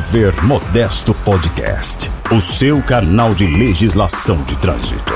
Juniver Modesto Podcast, o seu canal de legislação de trânsito.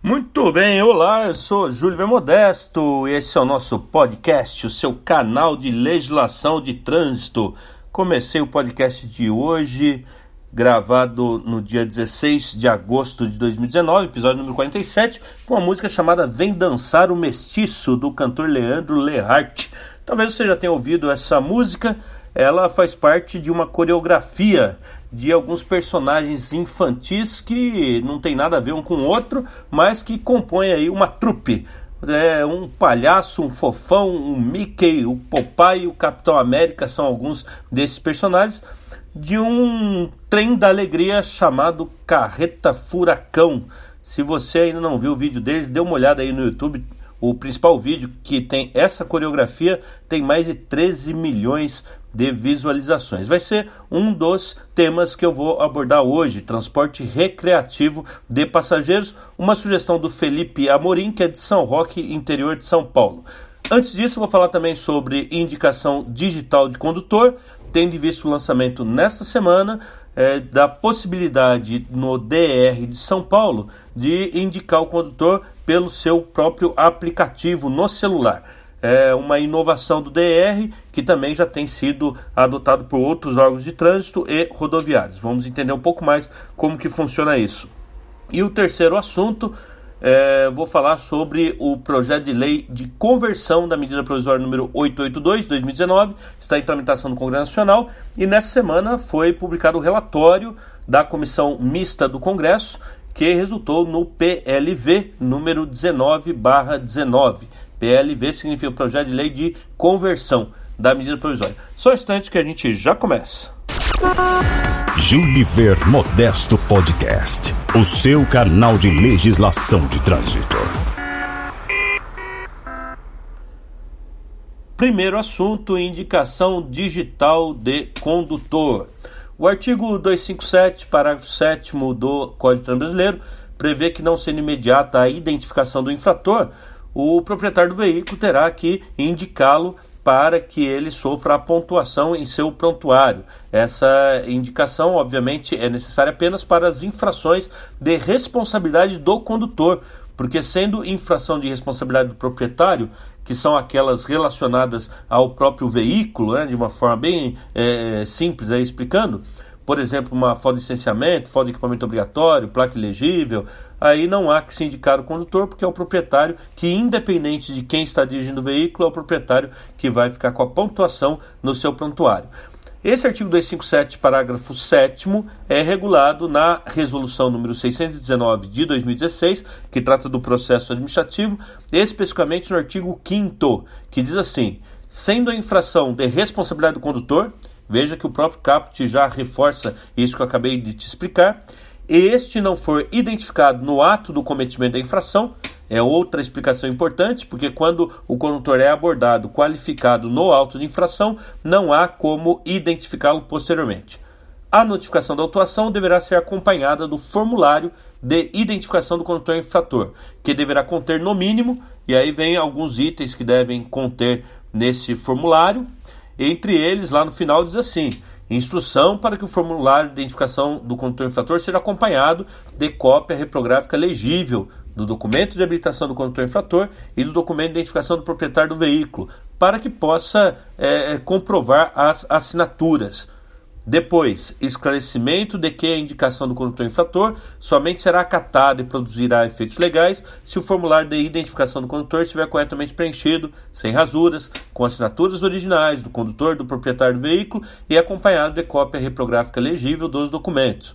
Muito bem, olá, eu sou Júlio Modesto, esse é o nosso podcast, o seu canal de legislação de trânsito. Comecei o podcast de hoje, gravado no dia 16 de agosto de 2019, episódio número 47, com a música chamada Vem Dançar o Mestiço, do cantor Leandro Learte. Talvez você já tenha ouvido essa música, ela faz parte de uma coreografia de alguns personagens infantis que não tem nada a ver um com o outro, mas que compõem aí uma trupe. É, um palhaço, um fofão, um Mickey, o Popeye o Capitão América são alguns desses personagens de um trem da alegria chamado Carreta Furacão. Se você ainda não viu o vídeo deles, dê uma olhada aí no YouTube. O principal vídeo que tem essa coreografia tem mais de 13 milhões de visualizações. Vai ser um dos temas que eu vou abordar hoje: transporte recreativo de passageiros. Uma sugestão do Felipe Amorim, que é de São Roque, interior de São Paulo. Antes disso, vou falar também sobre indicação digital de condutor, tendo visto o lançamento nesta semana é, da possibilidade no DR de São Paulo de indicar o condutor pelo seu próprio aplicativo no celular é uma inovação do DR que também já tem sido adotado por outros órgãos de trânsito e rodoviários. Vamos entender um pouco mais como que funciona isso. E o terceiro assunto, é, vou falar sobre o projeto de lei de conversão da medida provisória número 882 de 2019, está em tramitação no Congresso Nacional e nessa semana foi publicado o relatório da Comissão Mista do Congresso que resultou no PLV número 19/19 PLV significa Projeto de Lei de Conversão da Medida Provisória. Só um instante que a gente já começa. Juniver Modesto Podcast, o seu canal de legislação de trânsito. Primeiro assunto: indicação digital de condutor. O artigo 257, parágrafo 7 do Código de Trânsito Brasileiro, prevê que, não sendo imediata a identificação do infrator, o proprietário do veículo terá que indicá-lo para que ele sofra a pontuação em seu prontuário. Essa indicação, obviamente, é necessária apenas para as infrações de responsabilidade do condutor, porque sendo infração de responsabilidade do proprietário, que são aquelas relacionadas ao próprio veículo, né, de uma forma bem é, simples aí explicando, por exemplo, uma falta de licenciamento, falta de equipamento obrigatório, placa ilegível, aí não há que se indicar o condutor, porque é o proprietário que, independente de quem está dirigindo o veículo, é o proprietário que vai ficar com a pontuação no seu prontuário. Esse artigo 257, parágrafo 7 é regulado na resolução número 619 de 2016, que trata do processo administrativo, especificamente no artigo 5 que diz assim: sendo a infração de responsabilidade do condutor, Veja que o próprio caput já reforça isso que eu acabei de te explicar. Este não for identificado no ato do cometimento da infração, é outra explicação importante, porque quando o condutor é abordado, qualificado no auto de infração, não há como identificá-lo posteriormente. A notificação da autuação deverá ser acompanhada do formulário de identificação do condutor infrator, que deverá conter no mínimo, e aí vem alguns itens que devem conter nesse formulário. Entre eles, lá no final diz assim: instrução para que o formulário de identificação do condutor infrator seja acompanhado de cópia reprográfica legível do documento de habilitação do condutor infrator e do documento de identificação do proprietário do veículo, para que possa é, comprovar as assinaturas. Depois, esclarecimento de que a indicação do condutor infrator somente será acatada e produzirá efeitos legais se o formulário de identificação do condutor estiver corretamente preenchido, sem rasuras, com assinaturas originais do condutor, do proprietário do veículo e acompanhado de cópia reprográfica legível dos documentos.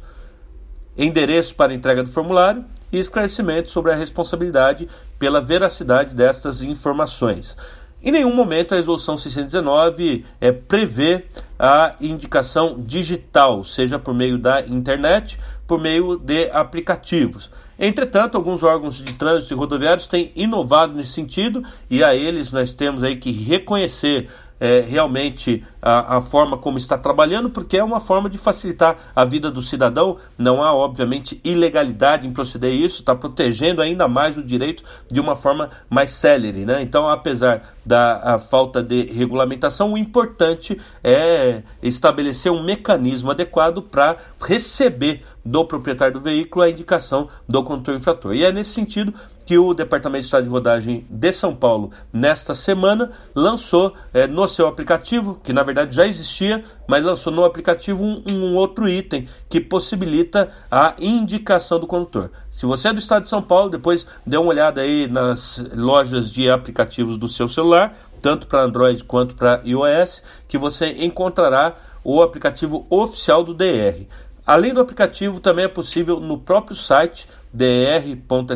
Endereço para entrega do formulário e esclarecimento sobre a responsabilidade pela veracidade destas informações. Em nenhum momento a resolução 619 é, prevê a indicação digital, seja por meio da internet, por meio de aplicativos. Entretanto, alguns órgãos de trânsito e rodoviários têm inovado nesse sentido e a eles nós temos aí que reconhecer é, realmente a, a, forma como está trabalhando, porque é uma forma de facilitar a vida do cidadão. Não há, obviamente, ilegalidade em proceder isso, está protegendo ainda mais o direito de uma forma mais célere. Né? Então, apesar da falta de regulamentação, o importante é estabelecer um mecanismo adequado para receber do proprietário do veículo a indicação do condutor infrator. E é nesse sentido que o Departamento de Estado de Rodagem de São Paulo, nesta semana, lançou é, no seu aplicativo, que na verdade já existia, mas lançou no aplicativo um, um, outro item que possibilita a indicação do condutor. Se você é do Estado de São Paulo, depois dê uma olhada aí nas lojas de aplicativos do seu celular, tanto para Android quanto para iOS, que você encontrará o aplicativo oficial do DR. Além do aplicativo, também é possível no próprio site dr.sp.gov.br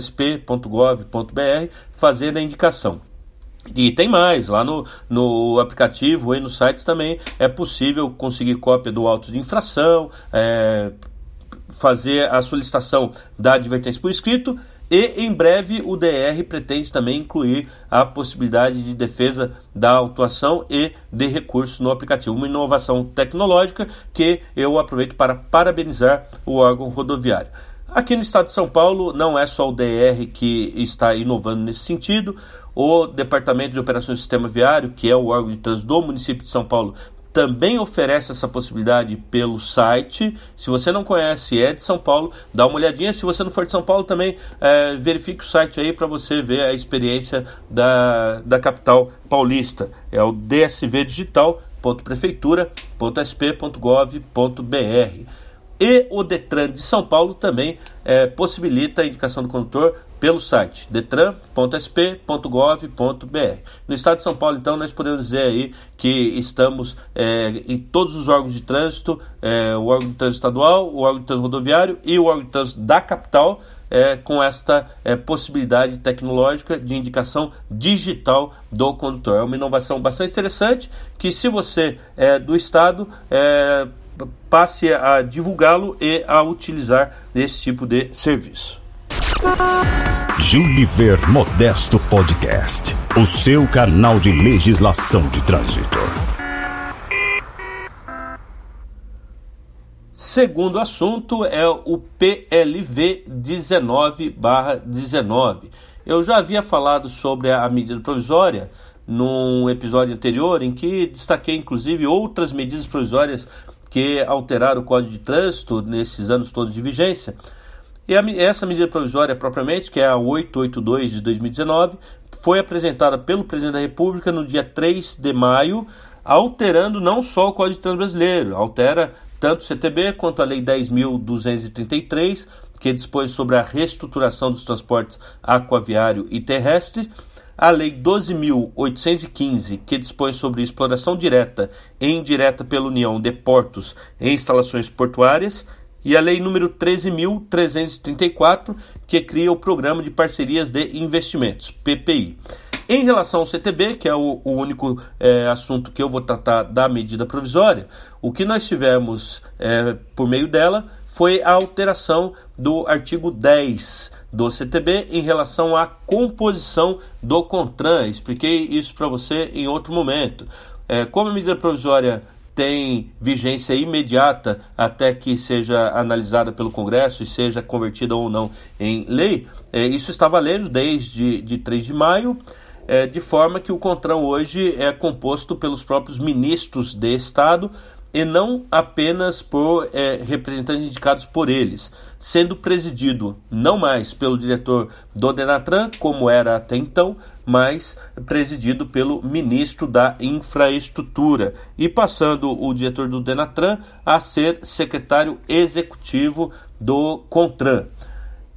fazer a indicação. E tem mais, lá no, no aplicativo e no site também é possível conseguir cópia do auto de infração, é, fazer a solicitação da advertência por escrito e em breve o DR pretende também incluir a possibilidade de defesa da autuação e de recurso no aplicativo. Uma inovação tecnológica que eu aproveito para parabenizar o órgão rodoviário. Aqui no estado de São Paulo não é só o DR que está inovando nesse sentido. O Departamento de Operações do Sistema Viário, que é o órgão de trânsito do município de São Paulo, também oferece essa possibilidade pelo site. Se você não conhece, é de São Paulo, dá uma olhadinha. Se você não for de São Paulo, também é, verifique o site aí para você ver a experiência da, da capital paulista. É o dsvdigital.prefeitura.sp.gov.br. E o Detran de São Paulo também é, possibilita a indicação do condutor pelo site detran.sp.gov.br. No estado de São Paulo, então, nós podemos dizer aí que estamos é, em todos os órgãos de trânsito, é, o órgão de trânsito estadual, o órgão de trânsito rodoviário e o órgão de trânsito da capital, é, com esta é, possibilidade tecnológica de indicação digital do condutor. É uma inovação bastante interessante que, se você é do estado, é, passe a divulgá-lo e a utilizar esse tipo de serviço. Juliver Modesto Podcast, o seu canal de legislação de trânsito. Segundo assunto é o PLV 19/19. Eu já havia falado sobre a medida provisória num episódio anterior em que destaquei inclusive outras medidas provisórias que alteraram o Código de Trânsito nesses anos todos de vigência. E a, essa medida provisória propriamente, que é a 882 de 2019, foi apresentada pelo presidente da República no dia 3 de maio, alterando não só o Código de Trânsito Brasileiro, altera tanto o CTB quanto a Lei 10.233, que dispõe sobre a reestruturação dos transportes aquaviário e terrestre, a Lei 12.815, que dispõe sobre exploração direta e indireta pela União de portos e instalações portuárias, e a Lei número 13.334, que cria o Programa de Parcerias de Investimentos, PPI. Em relação ao CTB, que é o, o único é, assunto que eu vou tratar da medida provisória, o que nós tivemos é, por meio dela foi a alteração do artigo 10 do CTB em relação à composição do CONTRAN. Expliquei isso para você em outro momento. É, como a medida provisória tem vigência imediata até que seja analisada pelo Congresso e seja convertida ou não em lei, é, isso está valendo desde de 3 de maio, é, de forma que o CONTRAN hoje é composto pelos próprios ministros de Estado e não apenas por é, representantes indicados por eles, sendo presidido não mais pelo diretor do Denatran, como era até então, mas presidido pelo ministro da Infraestrutura e passando o diretor do Denatran a ser secretário executivo do CONTRAN.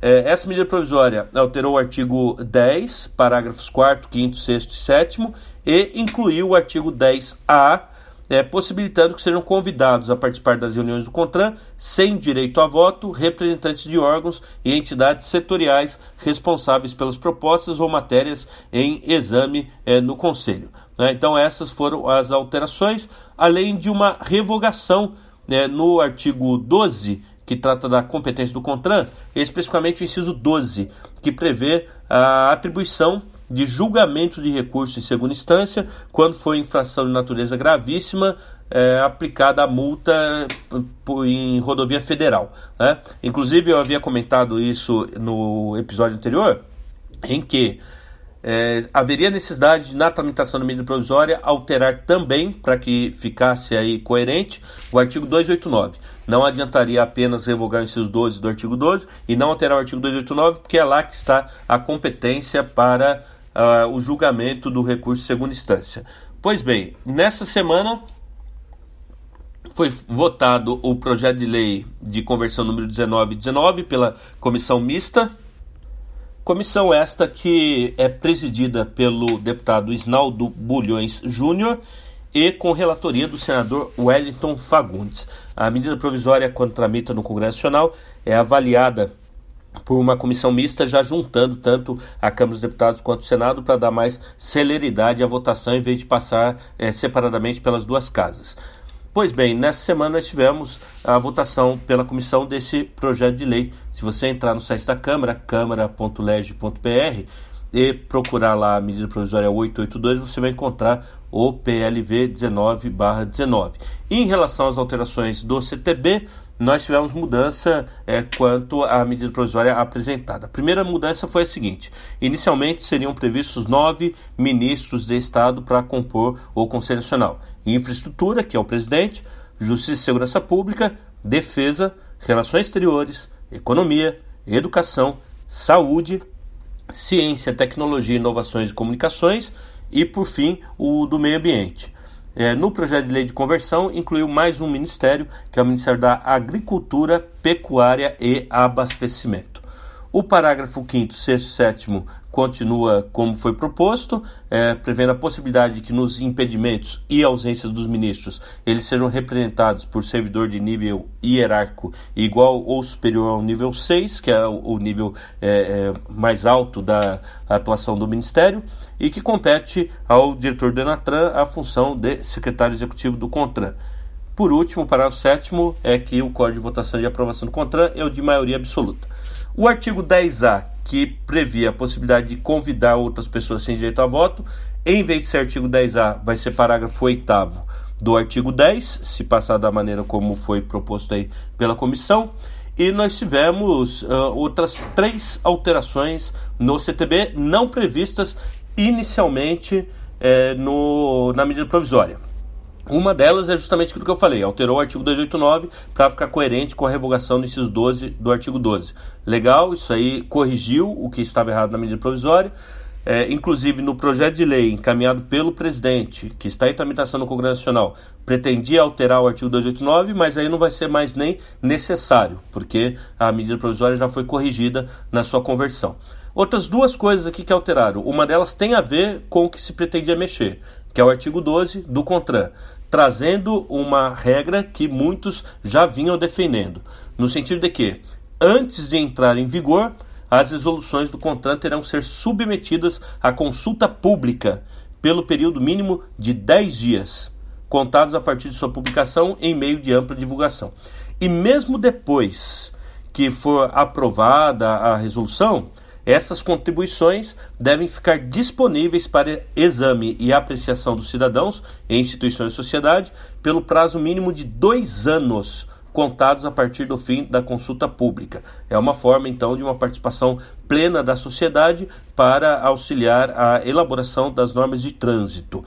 É, essa medida provisória alterou o artigo 10, parágrafos 4, 5, 6 e 7 e incluiu o artigo 10A é, possibilitando que sejam convidados a participar das reuniões do CONTRAN, sem direito a voto, representantes de órgãos e entidades setoriais responsáveis pelas propostas ou matérias em exame é, no Conselho. Né? Então, essas foram as alterações, além de uma revogação né, no artigo 12, que trata da competência do CONTRAN, especificamente o inciso 12, que prevê a atribuição de julgamento de recurso em segunda instância, quando for infração de natureza gravíssima, é, aplicada a multa em rodovia federal. Né? Inclusive, eu havia comentado isso no episódio anterior, em que é, haveria necessidade, na tramitação da medida provisória, alterar também, para que ficasse aí coerente, o artigo 289. Não adiantaria apenas revogar o inciso 12 do artigo 12 e não alterar o artigo 289, porque é lá que está a competência para uh, o julgamento do recurso de segunda instância. Pois bem, nessa semana foi votado o projeto de lei de conversão número 1919 pela comissão mista. Comissão esta que é presidida pelo deputado Isnaldo Bulhões Júnior e com relatoria do senador Wellington Fagundes. A medida provisória, quando tramita no Congresso Nacional, é avaliada por uma comissão mista, já juntando tanto a Câmara dos Deputados quanto o Senado para dar mais celeridade à votação em vez de passar é, separadamente pelas duas casas. Pois bem, nessa semana tivemos a votação pela comissão desse projeto de lei. Se você entrar no site da Câmara, câmara.leg.br, e procurar lá a medida provisória 882, você vai encontrar o PLV 19/19. Em relação às alterações do CTB, nós tivemos mudança é, quanto à medida provisória apresentada. A primeira mudança foi a seguinte: inicialmente seriam previstos nove ministros de Estado para compor o Conselho Nacional: Infraestrutura, que é o presidente, Justiça e Segurança Pública, Defesa, Relações Exteriores, Economia, Educação, Saúde, Ciência, Tecnologia, Inovações e Comunicações e, por fim, o do Meio Ambiente. É, no projeto de lei de conversão, incluiu mais um ministério, que é o Ministério da Agricultura, Pecuária e Abastecimento. O parágrafo 5, 6 e 7 continua como foi proposto, é, prevendo a possibilidade de que nos impedimentos e ausências dos ministros eles sejam representados por servidor de nível hierárquico igual ou superior ao nível 6, que é o, nível é, é, mais alto da atuação do Ministério, e que compete ao diretor do Enatran a função de secretário executivo do CONTRAN. Por último, o parágrafo 7 é que o código de votação e aprovação do CONTRAN é o de maioria absoluta. O artigo 10A que previa a possibilidade de convidar outras pessoas sem direito a voto. Em vez de ser artigo 10A, vai ser parágrafo 8 do artigo 10, se passar da maneira como foi proposto aí pela comissão. E nós tivemos uh, outras três alterações no CTB não previstas inicialmente no, na medida provisória. Uma delas é justamente aquilo que eu falei, alterou o artigo 289 para ficar coerente com a revogação do inciso 12 do artigo 12. Legal, isso aí corrigiu o que estava errado na medida provisória. É, inclusive no projeto de lei encaminhado pelo presidente, que está em tramitação no Congresso Nacional, pretendia alterar o artigo 289, mas aí não vai ser mais nem necessário, porque a medida provisória já foi corrigida na sua conversão. Outras duas coisas aqui que alteraram. Uma delas tem a ver com o que se pretendia mexer, que é o artigo 12 do CONTRAN trazendo uma regra que muitos já vinham defendendo, no sentido de que, antes de entrar em vigor, as resoluções do contrato terão ser submetidas à consulta pública pelo período mínimo de 10 dias, contados a partir de sua publicação em meio de ampla divulgação. E mesmo depois que for aprovada a resolução, essas contribuições devem ficar disponíveis para exame e apreciação dos cidadãos e instituições de sociedade pelo prazo mínimo de dois anos contados a partir do fim da consulta pública. É uma forma, então, de uma participação plena da sociedade para auxiliar a elaboração das normas de trânsito.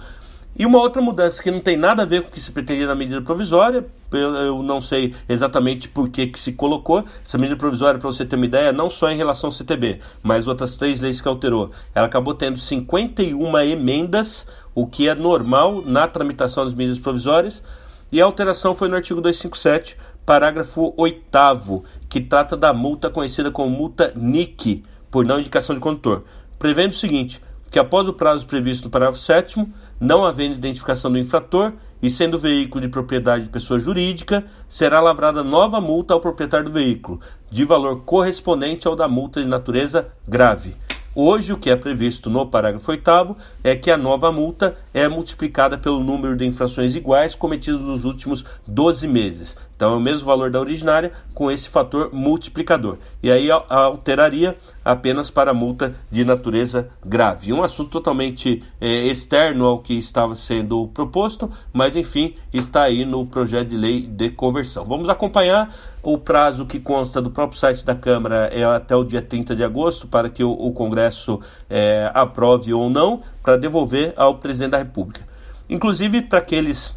E uma outra mudança que não tem nada a ver com o que se pretendia na medida provisória, eu não sei exatamente por que, que se colocou. Essa medida provisória, para você ter uma ideia, não só em relação ao CTB, mas outras três leis que alterou. Ela acabou tendo 51 emendas, o que é normal na tramitação das medidas provisórias, e a alteração foi no artigo 257, parágrafo 8, que trata da multa conhecida como multa NIC, por não indicação de condutor, prevendo o seguinte: que após o prazo previsto no parágrafo 7, não havendo identificação do infrator e sendo o veículo de propriedade de pessoa jurídica, será lavrada nova multa ao proprietário do veículo, de valor correspondente ao da multa de natureza grave. Hoje, o que é previsto no parágrafo 8 é que a nova multa é multiplicada pelo número de infrações iguais cometidas nos últimos 12 meses. Então, é o mesmo valor da originária com esse fator multiplicador. E aí alteraria apenas para multa de natureza grave. Um assunto totalmente é, externo ao que estava sendo proposto, mas enfim, está aí no projeto de lei de conversão. Vamos acompanhar. O prazo que consta do próprio site da Câmara é até o dia 30 de agosto para que o, o Congresso é, aprove ou não, para devolver ao presidente da República. Inclusive para aqueles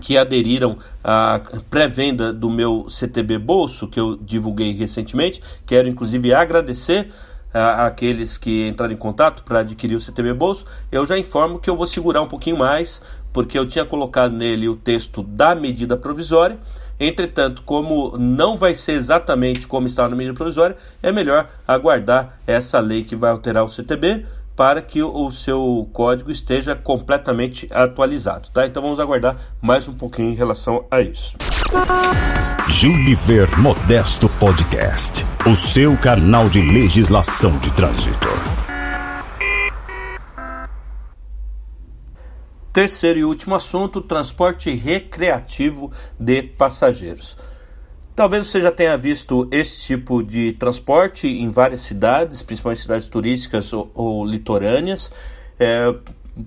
que aderiram à pré-venda do meu CTB Bolso, que eu divulguei recentemente. Quero inclusive agradecer àqueles que entraram em contato para adquirir o CTB Bolso. Eu já informo que eu vou segurar um pouquinho mais, porque eu tinha colocado nele o texto da medida provisória. Entretanto, como não vai ser exatamente como está na medida provisória, é melhor aguardar essa lei que vai alterar o CTB para que o seu código esteja completamente atualizado, tá? Então vamos aguardar mais um pouquinho em relação a isso. Juliver Modesto Podcast, o seu canal de legislação de trânsito. Terceiro e último assunto: transporte recreativo de passageiros. Talvez você já tenha visto esse tipo de transporte em várias cidades, principalmente cidades turísticas ou, ou litorâneas. É,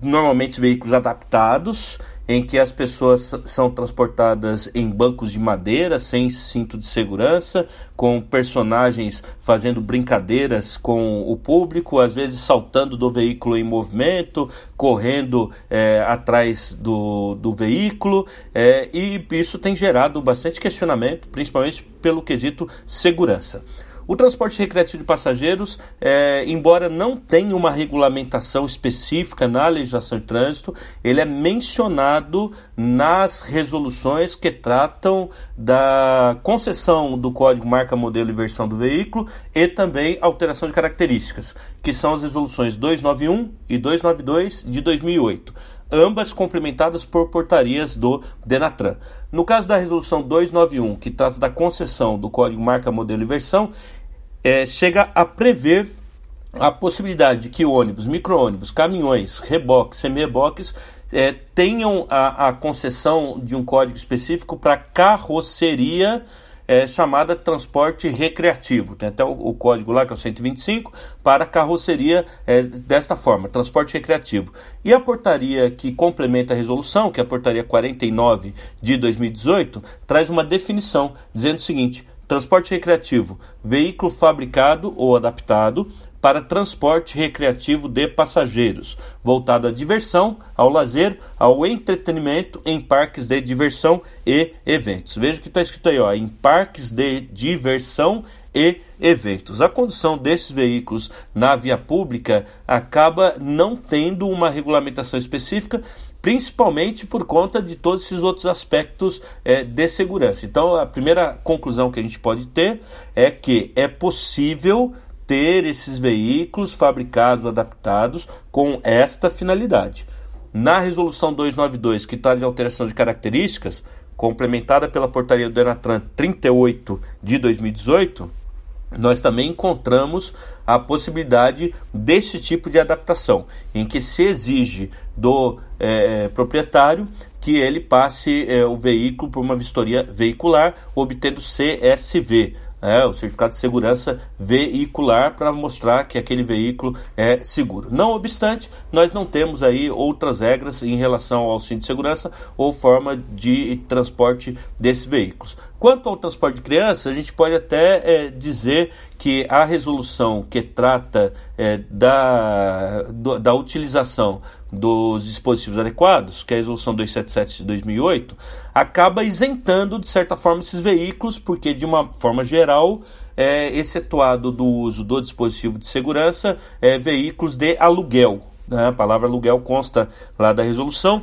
normalmente veículos adaptados em que as pessoas são transportadas em bancos de madeira, sem cinto de segurança, com personagens fazendo brincadeiras com o público, às vezes saltando do veículo em movimento, correndo é, atrás do, do veículo, é, e isso tem gerado bastante questionamento, principalmente pelo quesito segurança. O transporte recreativo de passageiros, é, embora não tenha uma regulamentação específica na legislação de trânsito, ele é mencionado nas resoluções que tratam da concessão do código marca, modelo e versão do veículo e também alteração de características, que são as resoluções 291 e 292 de 2008 ambas complementadas por portarias do Denatran. No caso da resolução 291, que trata da concessão do código marca, modelo e versão, é, chega a prever a possibilidade de que ônibus, micro-ônibus, caminhões, reboques, semi-reboques é, tenham a, a, concessão de um código específico para carroceria é, chamada transporte recreativo. Tem até o, o, código lá, que é o 125, para carroceria é, desta forma, transporte recreativo. E a portaria que complementa a resolução, que é a portaria 49 de 2018, traz uma definição dizendo o seguinte: Transporte recreativo: veículo fabricado ou adaptado para transporte recreativo de passageiros, voltado à diversão, ao lazer, ao entretenimento em parques de diversão e eventos. Veja que está escrito aí, ó, em parques de diversão e eventos. A condução desses veículos na via pública acaba não tendo uma regulamentação específica, principalmente por conta de todos esses outros aspectos é, de segurança. Então, a primeira conclusão que a gente pode ter é que é possível ter esses veículos fabricados, adaptados com esta finalidade. Na resolução 292, que está de alteração de características, complementada pela portaria do Denatran 38 de 2018, nós também encontramos a possibilidade desse tipo de adaptação, em que se exige do é, proprietário que ele passe é, o veículo por uma vistoria veicular, obtendo CSV, é, o certificado de segurança veicular para mostrar que aquele veículo é seguro. Não obstante, nós não temos aí outras regras em relação ao cinto de segurança ou forma de transporte desses veículos. Quanto ao transporte de crianças, a gente pode até é, dizer que a resolução que trata é, da, do, da utilização dos dispositivos adequados, que é a resolução 277 de 2008, acaba isentando, de certa forma, esses veículos, porque, de uma forma geral, é excetuado do uso do dispositivo de segurança, é, veículos de aluguel. Né? A palavra aluguel consta lá da resolução,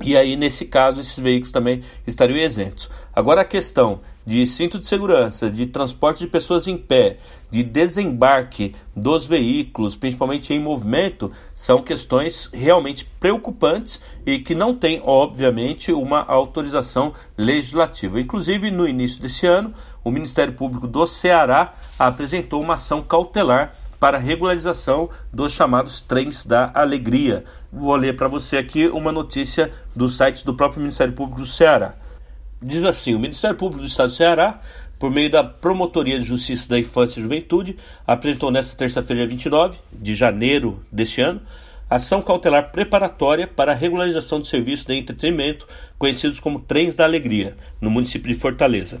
e aí, nesse caso, esses veículos também estariam isentos. Agora, a questão de cinto de segurança, de transporte de pessoas em pé, de desembarque dos veículos, principalmente em movimento, são questões realmente preocupantes e que não têm, obviamente, uma autorização legislativa. Inclusive, no início desse ano, o Ministério Público do Ceará apresentou uma ação cautelar para regularização dos chamados trens da alegria. Vou ler para você aqui uma notícia do site do próprio Ministério Público do Ceará. Diz assim: o Ministério Público do Estado do Ceará, por meio da Promotoria de Justiça da Infância e Juventude, apresentou nesta terça-feira, 29 de janeiro deste ano, ação cautelar preparatória para a regularização de serviços de entretenimento conhecidos como Trens da Alegria, no município de Fortaleza.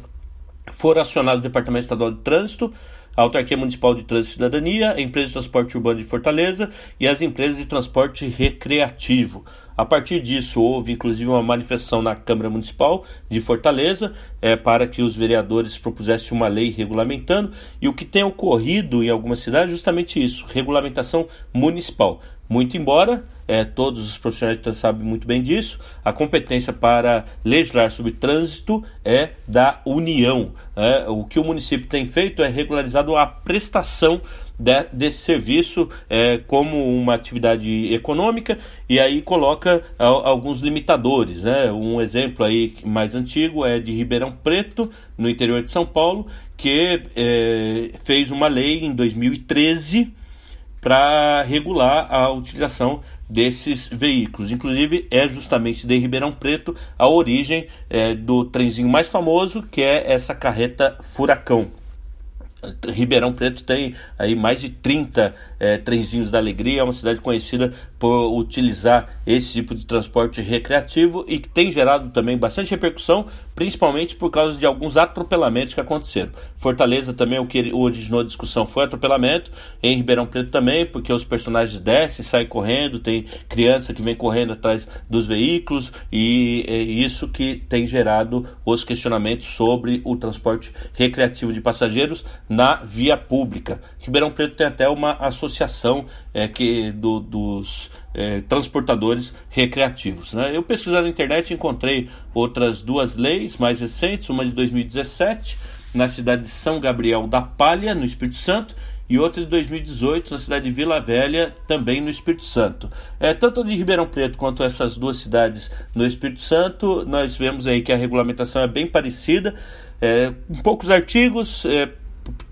Foram acionados o Departamento Estadual de Trânsito, a Autarquia Municipal de Trânsito e Cidadania, a Empresa de Transporte Urbano de Fortaleza e as empresas de transporte recreativo. A partir disso, houve inclusive uma manifestação na Câmara Municipal de Fortaleza é, para que os vereadores propusessem uma lei regulamentando, e o que tem ocorrido em algumas cidades é justamente isso: regulamentação municipal. Muito embora é, todos os profissionais sabem muito bem disso, a competência para legislar sobre trânsito é da União. É, o que o município tem feito é regularizado a prestação de, desse serviço é, como uma atividade econômica e aí coloca a, alguns limitadores. Né? Um exemplo aí mais antigo é de Ribeirão Preto, no interior de São Paulo, que é, fez uma lei em 2013 para regular a utilização desses veículos. Inclusive, é justamente de Ribeirão Preto a origem é, do trenzinho mais famoso, que é essa carreta Furacão. Ribeirão Preto tem aí mais de 30 é, trenzinhos da alegria, é uma cidade conhecida por utilizar esse tipo de transporte recreativo e que tem gerado também bastante repercussão, principalmente por causa de alguns atropelamentos que aconteceram. Fortaleza também, o que originou a discussão foi atropelamento, em Ribeirão Preto também, porque os personagens descem, saem correndo, tem criança que vem correndo atrás dos veículos e é isso que tem gerado os questionamentos sobre o transporte recreativo de passageiros na via pública. Ribeirão Preto tem até uma associação é, que, do, dos é, transportadores recreativos. Né? Eu pesquisando na internet encontrei outras duas leis mais recentes, uma de 2017 na cidade de São Gabriel da Palha, no Espírito Santo, e outra de 2018 na cidade de Vila Velha, também no Espírito Santo. É, tanto de Ribeirão Preto quanto essas duas cidades no Espírito Santo, nós vemos aí que a regulamentação é bem parecida. É, poucos artigos, é,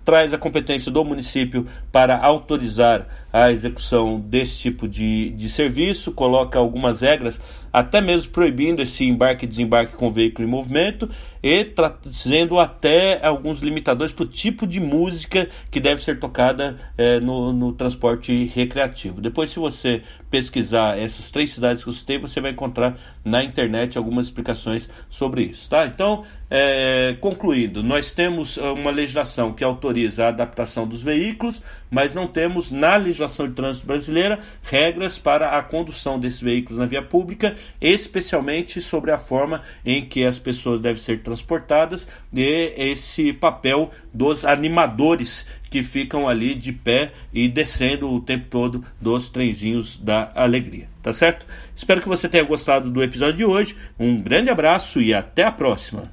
traz a competência do município para autorizar a execução desse tipo de, de serviço, coloca algumas regras, até mesmo proibindo esse embarque e desembarque com veículo em movimento e trazendo até alguns limitadores para o tipo de música que deve ser tocada é, no, no transporte recreativo. Depois, se você pesquisar essas três cidades que eu citei, você vai encontrar na internet algumas explicações sobre isso. Tá? Então, é, concluindo, nós temos uma legislação que autoriza a adaptação dos veículos, mas não temos na legislação de trânsito brasileira regras para a condução desses veículos na via pública, especialmente sobre a forma em que as pessoas devem ser transportadas e esse papel dos animadores que ficam ali de pé e descendo o tempo todo dos trenzinhos da alegria, tá certo? Espero que você tenha gostado do episódio de hoje. Um grande abraço e até a próxima.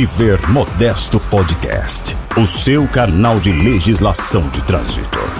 Gilliver Modesto Podcast, o seu canal de legislação de trânsito.